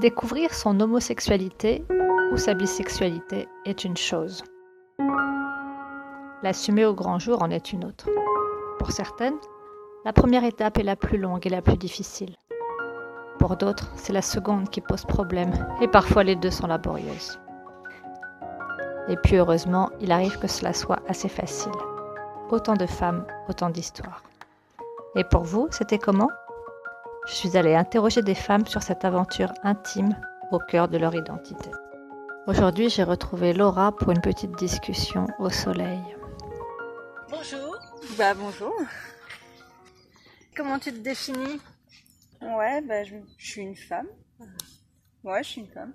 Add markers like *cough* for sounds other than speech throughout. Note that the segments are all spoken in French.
Découvrir son homosexualité ou sa bisexualité est une chose. L'assumer au grand jour en est une autre. Pour certaines, la première étape est la plus longue et la plus difficile. Pour d'autres, c'est la seconde qui pose problème et parfois les deux sont laborieuses. Et puis heureusement, il arrive que cela soit assez facile. Autant de femmes, autant d'histoires. Et pour vous, c'était comment? Je suis allée interroger des femmes sur cette aventure intime au cœur de leur identité. Aujourd'hui, j'ai retrouvé Laura pour une petite discussion au soleil. Bonjour. Bah bonjour. Comment tu te définis? Ouais, bah je, je suis une femme. Ouais, je suis une femme.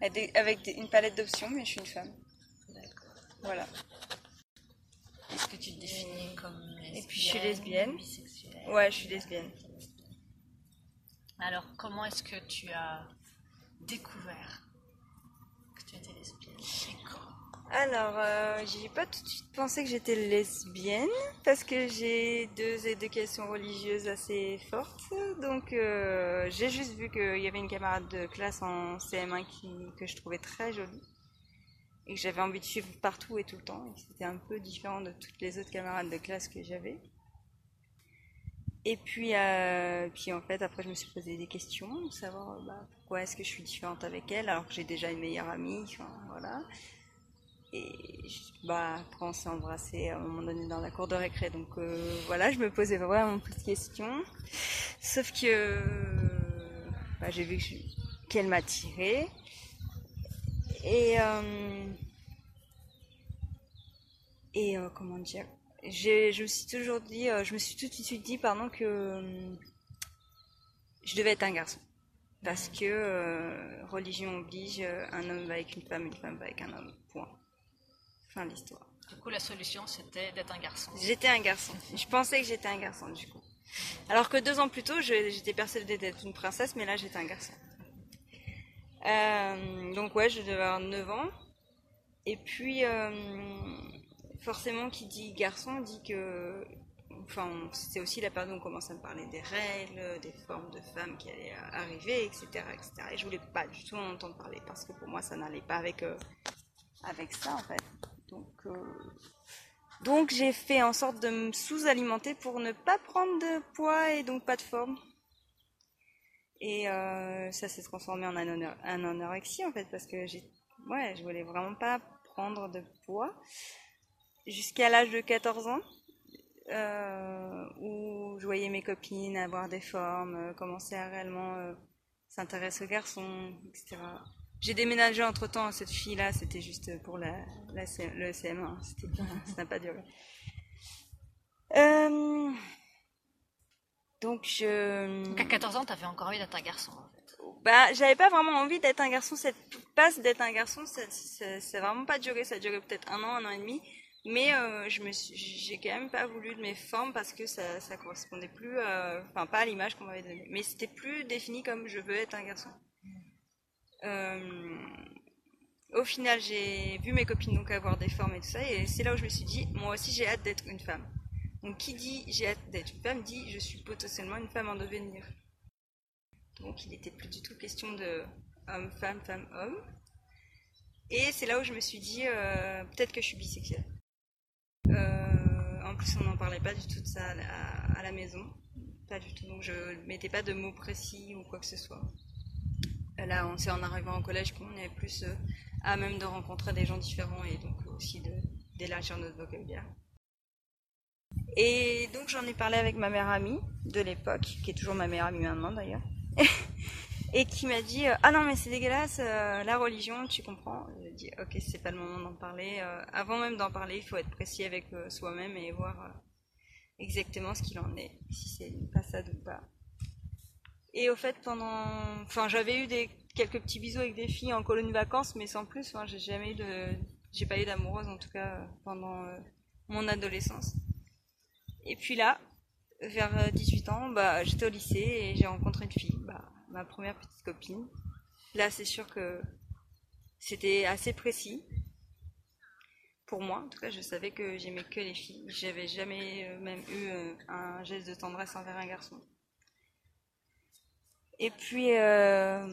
Avec, des- avec des- une palette d'options, mais je suis une femme. Voilà. Est-ce que tu te définis comme lesbienne Et puis je suis lesbienne. bisexuelle Ouais, je suis lesbienne. Alors, comment est-ce que tu as découvert que tu étais lesbienne? Alors, euh, j'ai pas tout de suite pensé que j'étais lesbienne parce que j'ai deux éducations religieuses assez fortes. Donc, euh, j'ai juste vu qu'il y avait une camarade de classe en CM1 qui, que je trouvais très jolie et que j'avais envie de suivre partout et tout le temps. et C'était un peu différent de toutes les autres camarades de classe que j'avais. Et puis, euh, puis en fait, après, je me suis posé des questions, savoir euh, bah, pourquoi est-ce que je suis différente avec elle alors que j'ai déjà une meilleure amie. Enfin, voilà. Et bah, on s'est embrassé à un moment donné dans la cour de récré. Donc euh, voilà, je me posais vraiment beaucoup de questions. Sauf que bah, j'ai vu qu'elle m'attirait. Et, et comment dire? Je me suis toujours dit, euh, je me suis tout de suite dit, pardon, que euh, je devais être un garçon. Parce que euh, religion oblige, un homme va avec une femme, une femme va avec un homme. Point. Fin de l'histoire. Du coup, la solution, c'était d'être un garçon. J'étais un garçon. Je pensais que j'étais un garçon, du coup. Alors que deux ans plus tôt, j'étais persuadée d'être une princesse, mais là, j'étais un garçon. Euh, donc, ouais, je devais avoir 9 ans. Et puis, euh, forcément, qui dit garçon dit que. Enfin, c'était aussi la période où on commençait à me parler des règles, des formes de femmes qui allaient arriver, etc. etc. Et je voulais pas du tout en entendre parler parce que pour moi, ça n'allait pas avec, euh, avec ça, en fait. Donc. euh, donc j'ai fait en sorte de me sous-alimenter pour ne pas prendre de poids et donc pas de forme. Et euh, ça s'est transformé en anorexie en fait parce que j'ai, ouais, je voulais vraiment pas prendre de poids jusqu'à l'âge de 14 ans euh, où je voyais mes copines avoir des formes, euh, commencer à réellement euh, s'intéresser aux garçons, etc. J'ai déménagé entre temps, cette fille-là, c'était juste pour la, la C- le CM1, c'était pas- *laughs* ça n'a pas duré. Euh, donc je. Donc, à 14 ans, tu avais encore envie d'être un garçon. En fait. Bah, j'avais pas vraiment envie d'être un garçon. Cette passe d'être un garçon, a vraiment pas duré. Ça a duré peut-être un an, un an et demi. Mais euh, j'ai quand même pas voulu de mes formes parce que ça, ça correspondait plus, euh, enfin pas à l'image qu'on m'avait donnée. Mais c'était plus défini comme je veux être un garçon. Euh, au final, j'ai vu mes copines donc avoir des formes et tout ça, et c'est là où je me suis dit, moi aussi j'ai hâte d'être une femme. Donc qui dit j'ai hâte d'être une femme dit je suis potentiellement une femme en devenir. Donc il n'était plus du tout question de homme, femme, femme, homme. Et c'est là où je me suis dit peut-être que je suis bisexuelle. Euh, en plus on n'en parlait pas du tout de ça à la, maison. Pas du tout. Donc je mettais pas de mots précis ou quoi que ce soit. Là, on c'est en arrivant au collège qu'on est plus euh, à même de rencontrer des gens différents et donc aussi d'élargir notre vocabulaire. Et donc j'en ai parlé avec ma mère amie de l'époque, qui est toujours ma meilleure amie maintenant d'ailleurs, *laughs* et qui m'a dit euh, ah non mais c'est dégueulasse la religion, tu comprends dit ok c'est pas le moment d'en parler. Euh, avant même d'en parler, il faut être précis avec euh, soi-même et voir euh, exactement ce qu'il en est, si c'est une passade ou pas. Et au fait, pendant. Enfin, j'avais eu quelques petits bisous avec des filles en colonie vacances, mais sans plus. Enfin, j'ai jamais eu de. J'ai pas eu d'amoureuse, en tout cas, pendant mon adolescence. Et puis là, vers euh, 18 ans, bah, j'étais au lycée et j'ai rencontré une fille, bah, ma première petite copine. Là, c'est sûr que c'était assez précis. Pour moi, en tout cas, je savais que j'aimais que les filles. J'avais jamais euh, même eu euh, un geste de tendresse envers un garçon. Et puis, euh,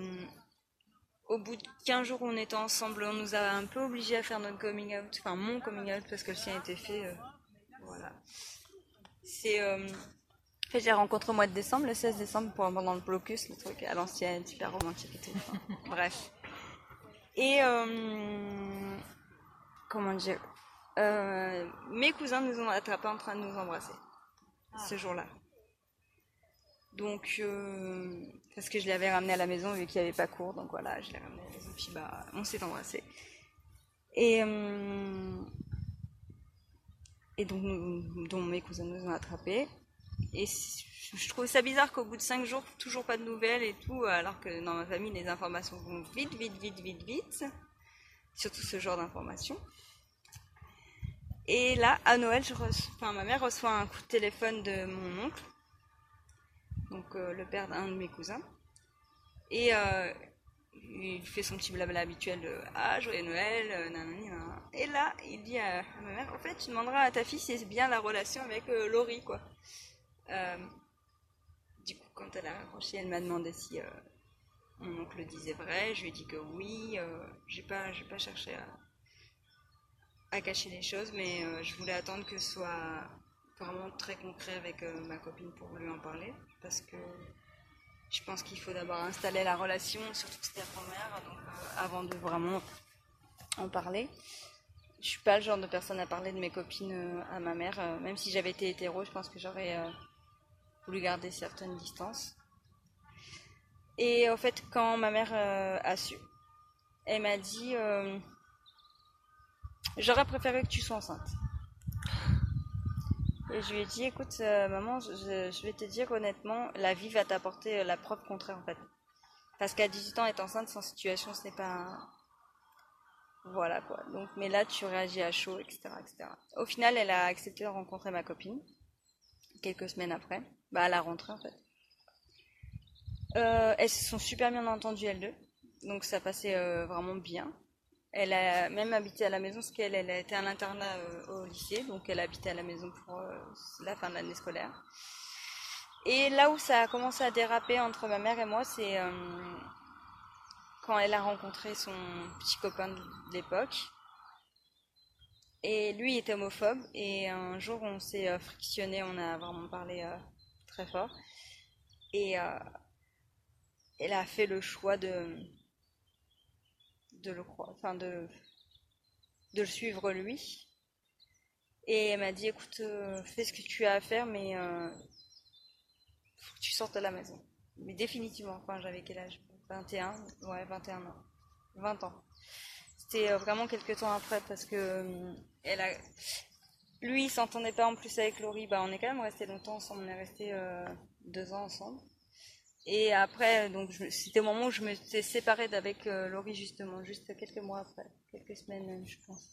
au bout de 15 jours on était ensemble, on nous a un peu obligés à faire notre coming out, enfin mon coming out parce que le sien était fait. voilà. C'est. fait, j'ai rencontré au mois de décembre, le 16 décembre, pendant le blocus, le truc à l'ancienne, super romantique et tout. Bref. Et. euh, comment dire euh, Mes cousins nous ont attrapés en train de nous embrasser ce jour-là. Donc, euh, parce que je l'avais ramené à la maison vu qu'il n'y avait pas cours, donc voilà, je l'ai ramené à la maison, puis bah, on s'est embrassé. Et, euh, et donc, nous- donc mes cousins nous ont attrapés. Et je trouve ça bizarre qu'au bout de cinq jours, toujours pas de nouvelles et tout, alors que dans ma famille, les informations vont vite, vite, vite, vite, vite. Surtout ce genre d'informations. Et là, à Noël, je enfin, ma mère reçoit un coup de téléphone de mon oncle, donc euh, le père d'un de mes cousins. Et euh, il fait son petit blabla habituel de Ah, joyeux Noël, euh, nanani. Et là, il dit à, à ma mère En fait, tu demanderas à ta fille si c'est bien la relation avec euh, Laurie, quoi. Euh, du coup, quand elle a raccroché, elle m'a demandé si euh, mon oncle le disait vrai. Je lui ai dit que oui. Euh, j'ai pas, j'ai pas cherché à, cacher les choses, mais je voulais attendre que ce soit vraiment très concret avec ma copine pour lui en parler, parce que je pense qu'il faut d'abord installer la relation, surtout que c'était la première, donc avant de vraiment en parler. Je suis pas le genre de personne à parler de mes copines à ma mère, même si j'avais été hétéro, je pense que j'aurais voulu garder certaines distances. Et au fait, quand ma mère euh, a su, elle m'a dit euh, J'aurais préféré que tu sois enceinte. Et je lui ai dit, écoute, euh, maman, je, vais te dire honnêtement, la vie va t'apporter la preuve contraire en fait. Parce qu'à 18 ans, être enceinte sans situation, ce n'est pas. Voilà quoi. Donc, mais là, tu réagis à chaud, etc., etc. Au final, elle a accepté de rencontrer ma copine, quelques semaines après. Bah, à la rentrée en fait. Euh, elles se sont super bien entendues, elles deux. Donc, ça passait euh, vraiment bien. Elle a même habité à la maison parce qu'elle elle été à l'internat euh, au lycée, donc elle a habité à la maison pour la fin de l'année scolaire. Et là où ça a commencé à déraper entre ma mère et moi, c'est quand elle a rencontré son petit copain de l'époque. Et lui était homophobe, et un jour on s'est frictionné, on a vraiment parlé très fort. Et euh, elle a fait le choix de de le enfin de, de le suivre lui. Et elle m'a dit, écoute, euh, fais ce que tu as à faire, mais euh, tu sortes de la maison. Mais définitivement, quand j'avais quel âge? 21, ouais, 21 ans, 20 ans. C'était vraiment quelques temps après parce que elle a, lui, il s'entendait pas en plus avec Laurie. Bah, on est quand même resté longtemps ensemble. On est resté euh, deux ans ensemble. Et après, donc c'était au moment où je me suis séparée d'avec euh, Laurie justement, juste quelques mois après, quelques semaines je pense.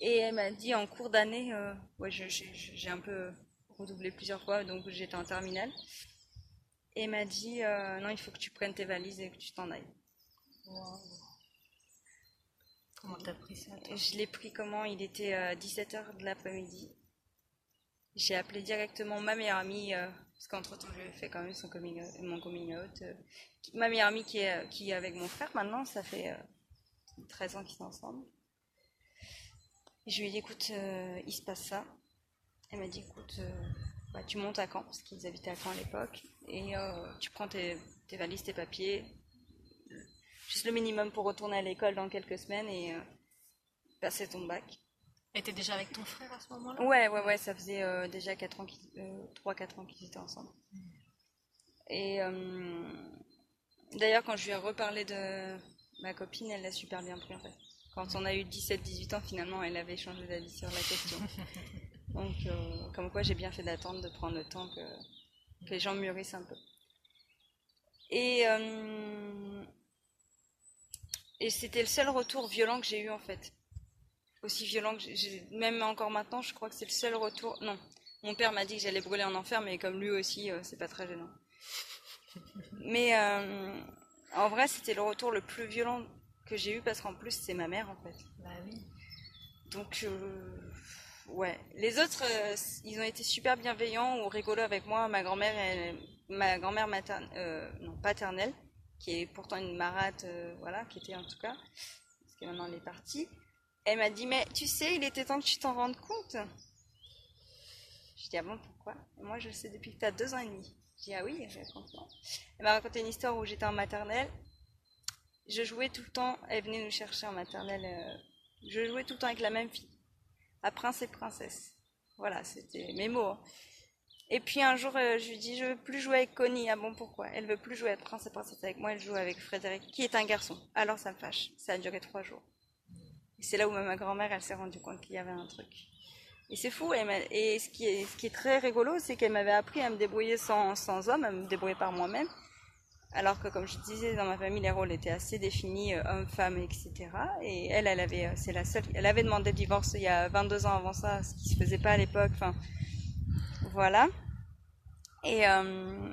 Et elle m'a dit en cours d'année, euh, j'ai un peu redoublé plusieurs fois, donc j'étais en terminale. Et elle m'a dit, non, il faut que tu prennes tes valises et que tu t'en ailles. Comment t'as pris ça Je l'ai pris comment? Il était 17h de l'après-midi. J'ai appelé directement ma meilleure amie, euh, parce qu'entre-temps, je lui ai fait quand même son coming out- mon coming out. euh, ma meilleure amie qui est, qui est avec mon frère maintenant, ça fait euh, 13 ans qu'ils sont ensemble. Je lui ai dit, écoute, euh, il se passe ça. Elle m'a dit, écoute, euh, bah, tu montes à Caen, parce qu'ils habitaient à Caen à l'époque, et euh, tu prends tes valises, tes papiers, juste le minimum pour retourner à l'école dans quelques semaines et euh, passer ton bac. Et t'es déjà avec ton frère à ce moment-là? Ouais, ouais, ouais, ça faisait euh, déjà 4 ans euh, 3-4 ans qu'ils étaient ensemble. Et euh, d'ailleurs, quand je lui ai reparlé de ma copine, elle l'a super bien pris en fait. Quand on a eu 17-18 ans, finalement, elle avait changé d'avis sur la question. *laughs* Donc, comme quoi, j'ai bien fait d'attendre, de prendre le temps que, que les gens mûrissent un peu. Et, et c'était le seul retour violent que j'ai eu en fait. Aussi violent que j'ai- même encore maintenant je crois que c'est le seul retour. Non. Mon père m'a dit que j'allais brûler en enfer mais comme lui aussi euh, c'est pas très gênant. Mais euh, en vrai c'était le retour le plus violent que j'ai eu parce qu'en plus c'est ma mère en fait. Bah oui. donc euh, ouais. Les autres euh, ils ont été super bienveillants ou rigolos avec moi. Ma grand-mère ma grand-mère non paternelle, qui est pourtant une marate, euh, voilà, qui était en tout cas, parce que maintenant elle est partie. Elle m'a dit, mais tu sais, il était temps que tu t'en rendes compte. Je dis, ah bon, pourquoi? Moi, je le sais depuis que tu as deux ans et demi. Je dis, ah oui, raconte-moi. Elle m'a raconté une histoire où j'étais en maternelle. Je jouais tout le temps, elle venait nous chercher en maternelle. euh, je jouais tout le temps avec la même fille, à prince et princesse. Voilà, c'était mes mots. hein. Et puis un jour, euh, je lui dis, je veux plus jouer avec Connie. Ah bon, pourquoi? Elle veut plus jouer avec prince et princesse avec moi, elle joue avec Frédéric, qui est un garçon. Alors ça me fâche. Ça a duré trois jours. C'est là où ma grand-mère, elle s'est rendue compte qu'il y avait un truc. Et c'est fou. Et ce qui est, ce qui est très rigolo, c'est qu'elle m'avait appris à me débrouiller sans, sans homme, à me débrouiller par moi-même. Alors que, comme je disais, dans ma famille, les rôles étaient assez définis, euh, homme, femme, etc. Et elle, elle avait, euh, c'est la seule, elle avait demandé le divorce il y a 22 ans avant ça, ce qui se faisait pas à l'époque. Enfin, voilà. Et, euh,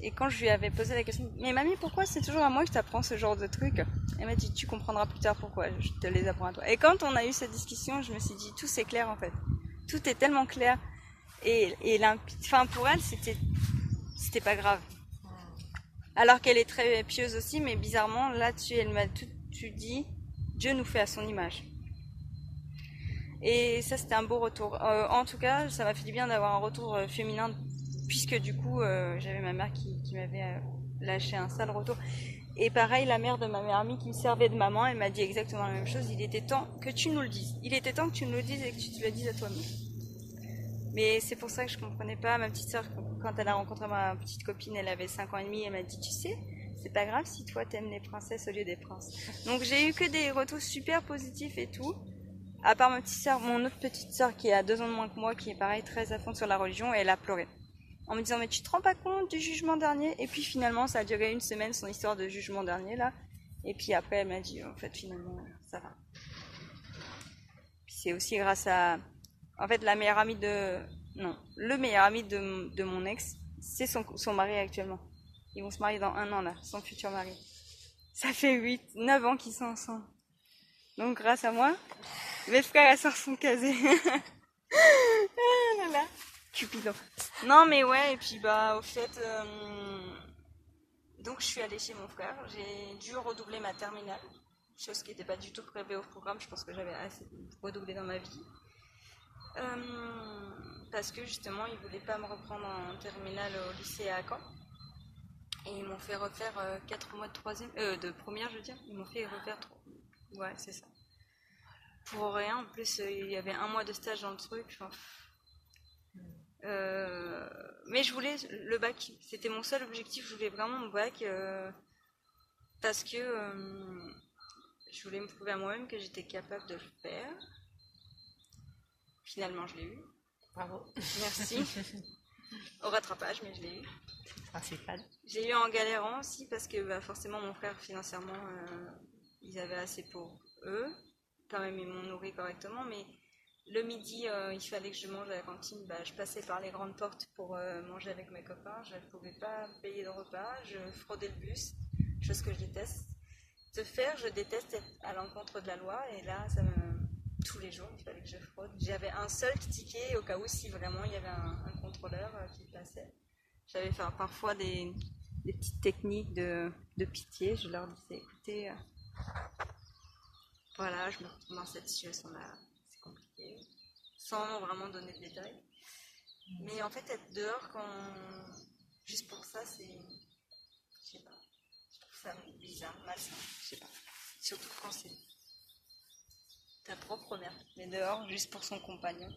et quand je lui avais posé la question, mais mamie, pourquoi c'est toujours à moi que tu apprends ce genre de trucs? Elle m'a dit, tu comprendras plus tard pourquoi, je te les apprends à toi. Et quand on a eu cette discussion, je me suis dit, tout c'est clair en fait. Tout est tellement clair. Et. Enfin, pour elle, c'était, pas grave. Alors qu'elle est très pieuse aussi, mais bizarrement, là-dessus, elle m'a tout dit, Dieu nous fait à son image. Et ça, c'était un beau retour. Euh, en tout cas, ça m'a fait du bien d'avoir un retour euh, féminin, puisque du coup, euh, j'avais ma mère qui, m'avait lâché un sale retour. Et pareil, la mère de ma meilleure amie qui me servait de maman, elle m'a dit exactement la même chose. Il était temps que tu nous le dises. Il était temps que tu nous le dises et que tu te le dises à toi-même. Mais c'est pour ça que je comprenais pas. Ma petite sœur, quand elle a rencontré ma petite copine, elle avait 5 ans et demi, elle m'a dit, tu sais, c'est pas grave si toi t'aimes les princesses au lieu des princes. Donc j'ai eu que des retours super positifs et tout. À part ma petite sœur, mon autre petite sœur qui a deux ans de moins que moi, qui est pareil très à sur la religion, et elle a pleuré. En me disant, mais tu te rends pas compte du jugement dernier? Et puis finalement, ça a duré une semaine, son histoire de jugement dernier, là. Et puis après, elle m'a dit, en fait, finalement, ça va. C'est aussi grâce à... En fait, la meilleure amie de... Non, le meilleur ami de, de mon ex, c'est son, son mari actuellement. Ils vont se marier dans un an, là, son futur mari. Ça fait 8, 9 ans qu'ils sont ensemble. Donc grâce à moi, mes frères et sœurs sont casés. *laughs* ah là là, Cupidon. Non mais ouais, et puis bah au fait, euh, donc je suis allée chez mon frère, j'ai dû redoubler ma terminale, chose qui n'était pas du tout prévue au programme, je pense que j'avais assez redoublé dans ma vie. Euh, parce que justement, ils voulaient pas me reprendre en terminale au lycée à Caen. Et ils m'ont fait refaire 4 mois de troisième, euh, de première, je veux dire. Ils m'ont fait refaire trois. Ouais, c'est ça. Pour rien. En plus, euh, il y avait un mois de stage dans le truc. Enfin, euh, mais je voulais le bac. C'était mon seul objectif. Je voulais vraiment mon bac euh, parce que euh, je voulais me prouver à moi-même que j'étais capable de le faire. Finalement, je l'ai eu. Bravo. Merci. *laughs* Au rattrapage, mais je l'ai eu. Principal. J'ai eu en galérant aussi parce que bah, forcément mon frère financièrement ils avaient assez pour eux. Quand même ils m'ont nourri correctement mais le midi euh, il fallait que je mange à la cantine. Bah, je passais par les grandes portes pour euh, manger avec mes copains. Je ne pouvais pas payer de repas. Je fraudais le bus, chose que je déteste. Te faire, je déteste être à l'encontre de la loi et là ça me... tous les jours il fallait que je fraude. J'avais un seul ticket au cas où si vraiment il y avait un, contrôleur euh, qui passait. J'avais fait parfois des, petites techniques de, de pitié. Je leur disais, écoutez, voilà, je me retrouve dans cette situation-là, c'est compliqué, sans vraiment donner de détails. Mais en fait, être dehors quand juste pour ça, c'est, je sais pas, je trouve ça bizarre, malsain, je sais pas. Surtout quand c'est ta propre mère met dehors juste pour son compagnon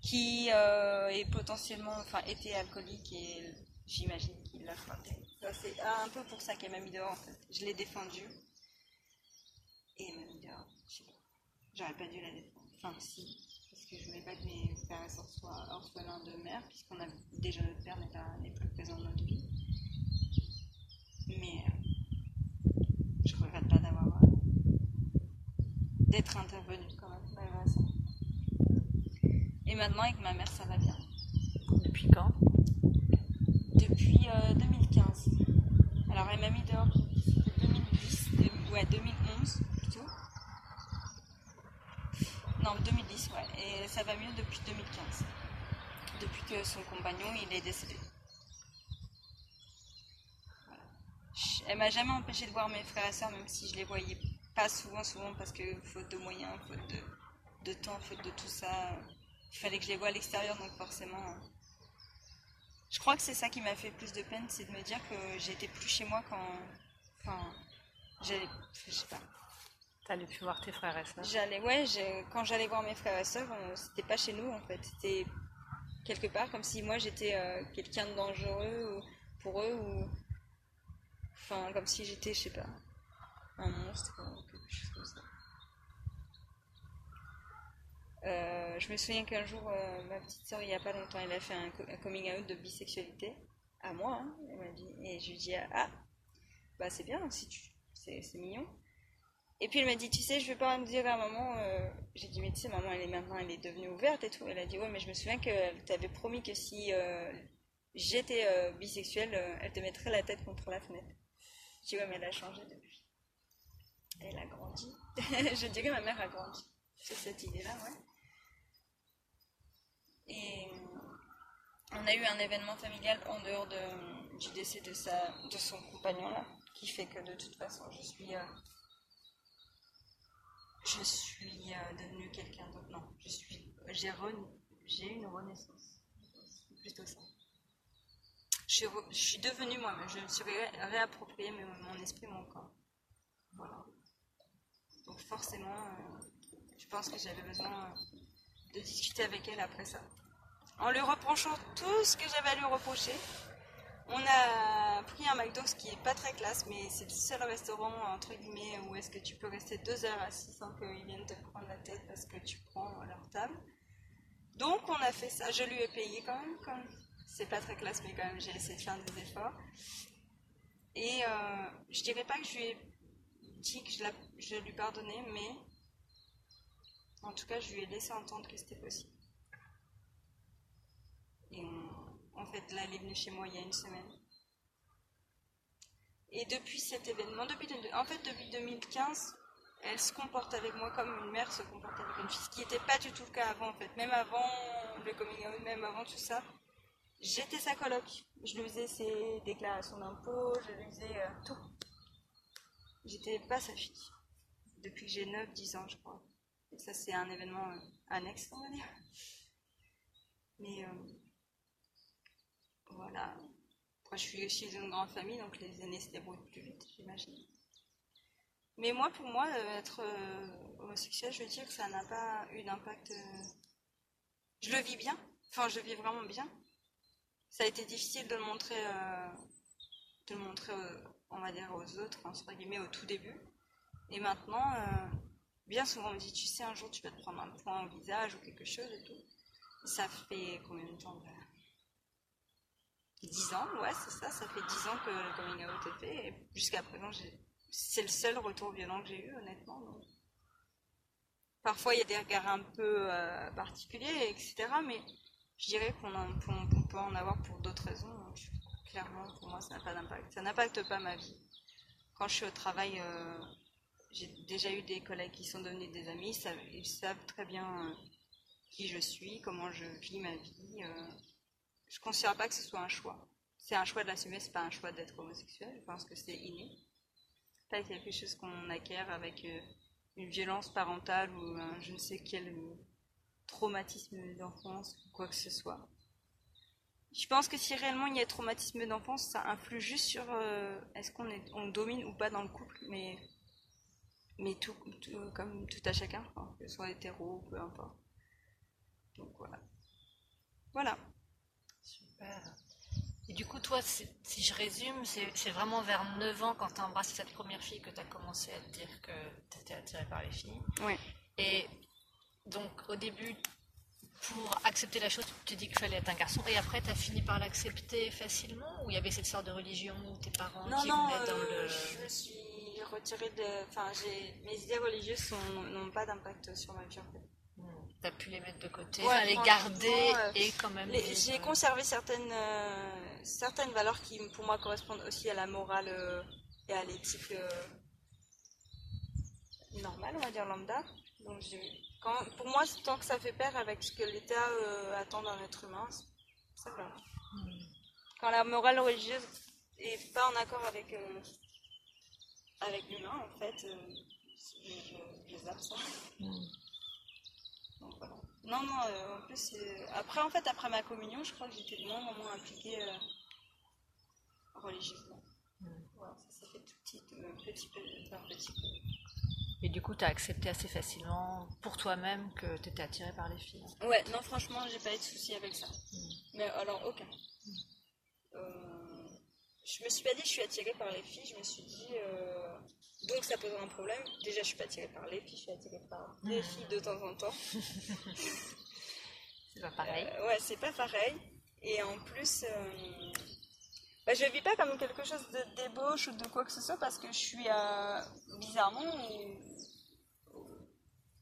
qui euh, est potentiellement, enfin, était alcoolique et j'imagine qu'il l'a frappé. C'est un peu pour ça qu'elle m'a mis dehors en fait. Je l'ai défendu et elle m'a mis dehors. Je sais pas. J'aurais pas dû la défendre. Enfin, si, parce que je voulais pas que mes sœurs soient orphelins de mère, puisqu'on a déjà notre père n'est pas- n'est plus présent dans notre vie. Mais euh, je regrette pas d'avoir euh, d'être intervenue quand même malgré ça. Et maintenant, avec ma mère, ça va bien. Depuis quand? Depuis euh, 2015. Alors, elle m'a mis dehors c'était 2010, deux- ouais, 2011 plutôt. Non, 2010, ouais. Et ça va mieux depuis 2015. Depuis que son compagnon, il est décédé. Elle m'a jamais empêché de voir mes frères et sœurs, même si je les voyais pas souvent, souvent, parce que faute de moyens, faute de, temps, faute de tout ça, il fallait que je les voie à l'extérieur, donc forcément. Je crois que c'est ça qui m'a fait plus de peine, c'est de me dire que j'étais plus chez moi quand. Enfin, j'allais. Je sais pas. T'allais plus voir tes frères et sœurs. J'allais, ouais, quand j'allais voir mes frères et sœurs, euh, c'était pas chez nous en fait. C'était quelque part comme si moi j'étais euh, quelqu'un de dangereux ou- pour eux ou. Enfin, comme si j'étais, je sais pas, un monstre ou quelque chose comme ça. Euh, je me souviens qu'un jour, euh, ma petite sœur, il y a pas longtemps, elle a fait un, co- un coming out de bisexualité à moi, hein, et je lui dis ah, bah c'est bien, si tu, c'est mignon. Et puis elle m'a dit, tu sais, je vais pas me dire à maman. euh, J'ai dit, mais tu sais, maman, elle est maintenant, elle est devenue ouverte et tout. Elle a dit, ouais, mais je me souviens qu'elle t'avait promis que si euh, j'étais euh, bisexuelle, elle te mettrait la tête contre la fenêtre. Je dis, ouais, mais elle a changé depuis. Elle a grandi. *laughs* je dirais, ma mère a grandi. C'est cette idée-là, ouais. Et on a eu un événement familial en dehors de, du décès de, sa, de son compagnon, là, qui fait que de toute façon, je suis. Je suis euh, devenue quelqu'un d'autre. Non, je suis, j'ai re- une renaissance. Plutôt ça. Je suis, devenue moi-même. Je me suis ré- réapproprié mon, mon esprit, mon corps. Voilà. Donc forcément, euh, je pense que j'avais besoin euh, de discuter avec elle après ça. En lui reprochant tout ce que j'avais à lui reprocher. On a pris un McDo, qui est pas très classe, mais c'est le seul restaurant, entre guillemets, où est-ce que tu peux rester deux heures assis sans qu'ils viennent te prendre la tête parce que tu prends leur table. Donc on a fait ça, je lui ai payé quand même. C'est pas très classe, mais quand même j'ai essayé de faire des efforts. Et euh, je dirais pas que je lui ai dit que je, lui pardonnais, mais en tout cas je lui ai laissé entendre que c'était possible. En fait, là, elle est venue chez moi il y a une semaine. Et depuis cet événement, depuis, de- en fait, depuis 2015, elle se comporte avec moi comme une mère se comporte avec une fille, ce qui n'était pas du tout le cas avant, en fait. Même avant le coming out, même avant tout ça, j'étais sa coloc. Je lui faisais ses déclarations d'impôts, je lui faisais euh, tout. J'étais pas sa fille. Depuis que j'ai 9-10 ans, je crois. Et ça, c'est un événement euh, annexe, on va dire. Mais euh, voilà. Je suis aussi d'une grande famille, donc les aînés se débrouillent plus vite, j'imagine. Mais moi, pour moi, euh, être euh, homosexuel, je veux dire que ça n'a pas eu d'impact. euh, Je le vis bien. Enfin, je le vis vraiment bien. Ça a été difficile de le montrer, de le montrer, on va dire, aux autres, entre guillemets, au tout début. Et maintenant, bien souvent, on me dit, tu sais, un jour, tu vas te prendre un point au visage ou quelque chose et tout. Ça fait combien de temps 10 ans, ouais, c'est ça, ça fait 10 ans que le coming out est fait, et jusqu'à présent, c'est le seul retour violent que j'ai eu, honnêtement. Parfois, il y a des regards un peu euh, particuliers, etc., mais je dirais qu'on peut en avoir pour d'autres raisons. clairement, pour moi, ça n'a pas d'impact. Ça n'impacte pas ma vie. Quand je suis au travail, euh, j'ai déjà eu des collègues qui sont devenus des amis, ils savent, ils savent très bien euh, qui je suis, comment je vis ma vie. Je ne considère pas que ce soit un choix. C'est un choix de l'assumer, c'est pas un choix d'être homosexuel. Je pense que c'est inné. Pas quelque chose qu'on acquiert avec euh, une violence parentale ou un je ne sais quel euh, traumatisme d'enfance ou quoi que ce soit. Je pense que si réellement il y a traumatisme d'enfance, ça influe juste sur euh, est-ce qu'on on domine ou pas dans le couple, mais, mais tout, comme tout à chacun, que ce soit hétéro ou peu importe. Donc voilà. Voilà. Et du coup, toi, si je résume, c'est vraiment vers 9 ans, quand tu as embrassé cette première fille, que tu as commencé à te dire que tu étais attirée par les filles. Ouais. Et donc, au début, pour accepter la chose, tu t'es dit qu'il fallait être un garçon. Et après, tu as fini par l'accepter facilement Ou il y avait cette sorte de religion où tes parents Non, qui non, venaient dans euh, le. je me suis retirée de. Enfin, mes idées religieuses n'ont pas d'impact sur ma vie en fait. Tu as pu les mettre de côté, Ouais, les garder euh, et quand même. J'ai euh, conservé certaines, euh, certaines valeurs qui, pour moi, correspondent aussi à la morale euh, et à l'éthique normale, on va dire lambda. Donc, quand, pour moi, tant que ça fait pair avec ce que l'État attend d'un être humain, ça va. hmm. Quand la morale religieuse est pas en accord avec avec l'humain, en fait, je, je, je zappe ça. Donc, voilà. Non, non, euh, en plus, euh, après, en fait, après ma communion, je crois que j'étais de moins en moins impliquée euh, religieusement. Mm. Voilà, ça s'est fait tout petit, petit peu petit peu. Et du coup, tu as accepté assez facilement pour toi-même que tu étais attirée par les filles. Ouais, non, franchement, j'ai pas eu de soucis avec ça. Mm. Mais alors, aucun. Euh, je me suis pas dit je suis attirée par les filles, je me suis dit donc ça pose un problème. Déjà, je suis pas attirée par les filles, je suis attirée par des filles de temps en temps. *laughs* C'est pas pareil. Euh, ouais, c'est pas pareil. Et en plus, euh, bah, je vis pas comme quelque chose de débauche ou de quoi que ce soit parce que je suis euh, bizarrement, euh,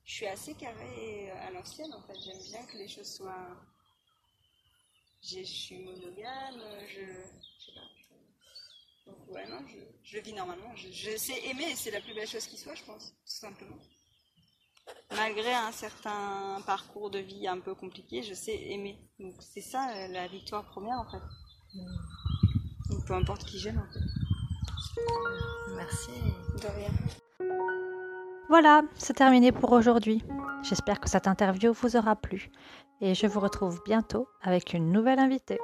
je suis assez carrée à l'ancienne en fait. J'aime bien que les choses soient. j'ai- Je suis monogame, je. je sais pas. Je- Donc, ouais, non, je, je vis normalement. Je, je sais aimer et c'est la plus belle chose qui soit, je pense, tout simplement. Malgré un certain parcours de vie un peu compliqué, je sais aimer. Donc c'est ça euh, la victoire première en fait. Donc peu importe qui j'aime en fait. Merci. De rien. Voilà, c'est terminé pour aujourd'hui. J'espère que cette interview vous aura plu et je vous retrouve bientôt avec une nouvelle invitée.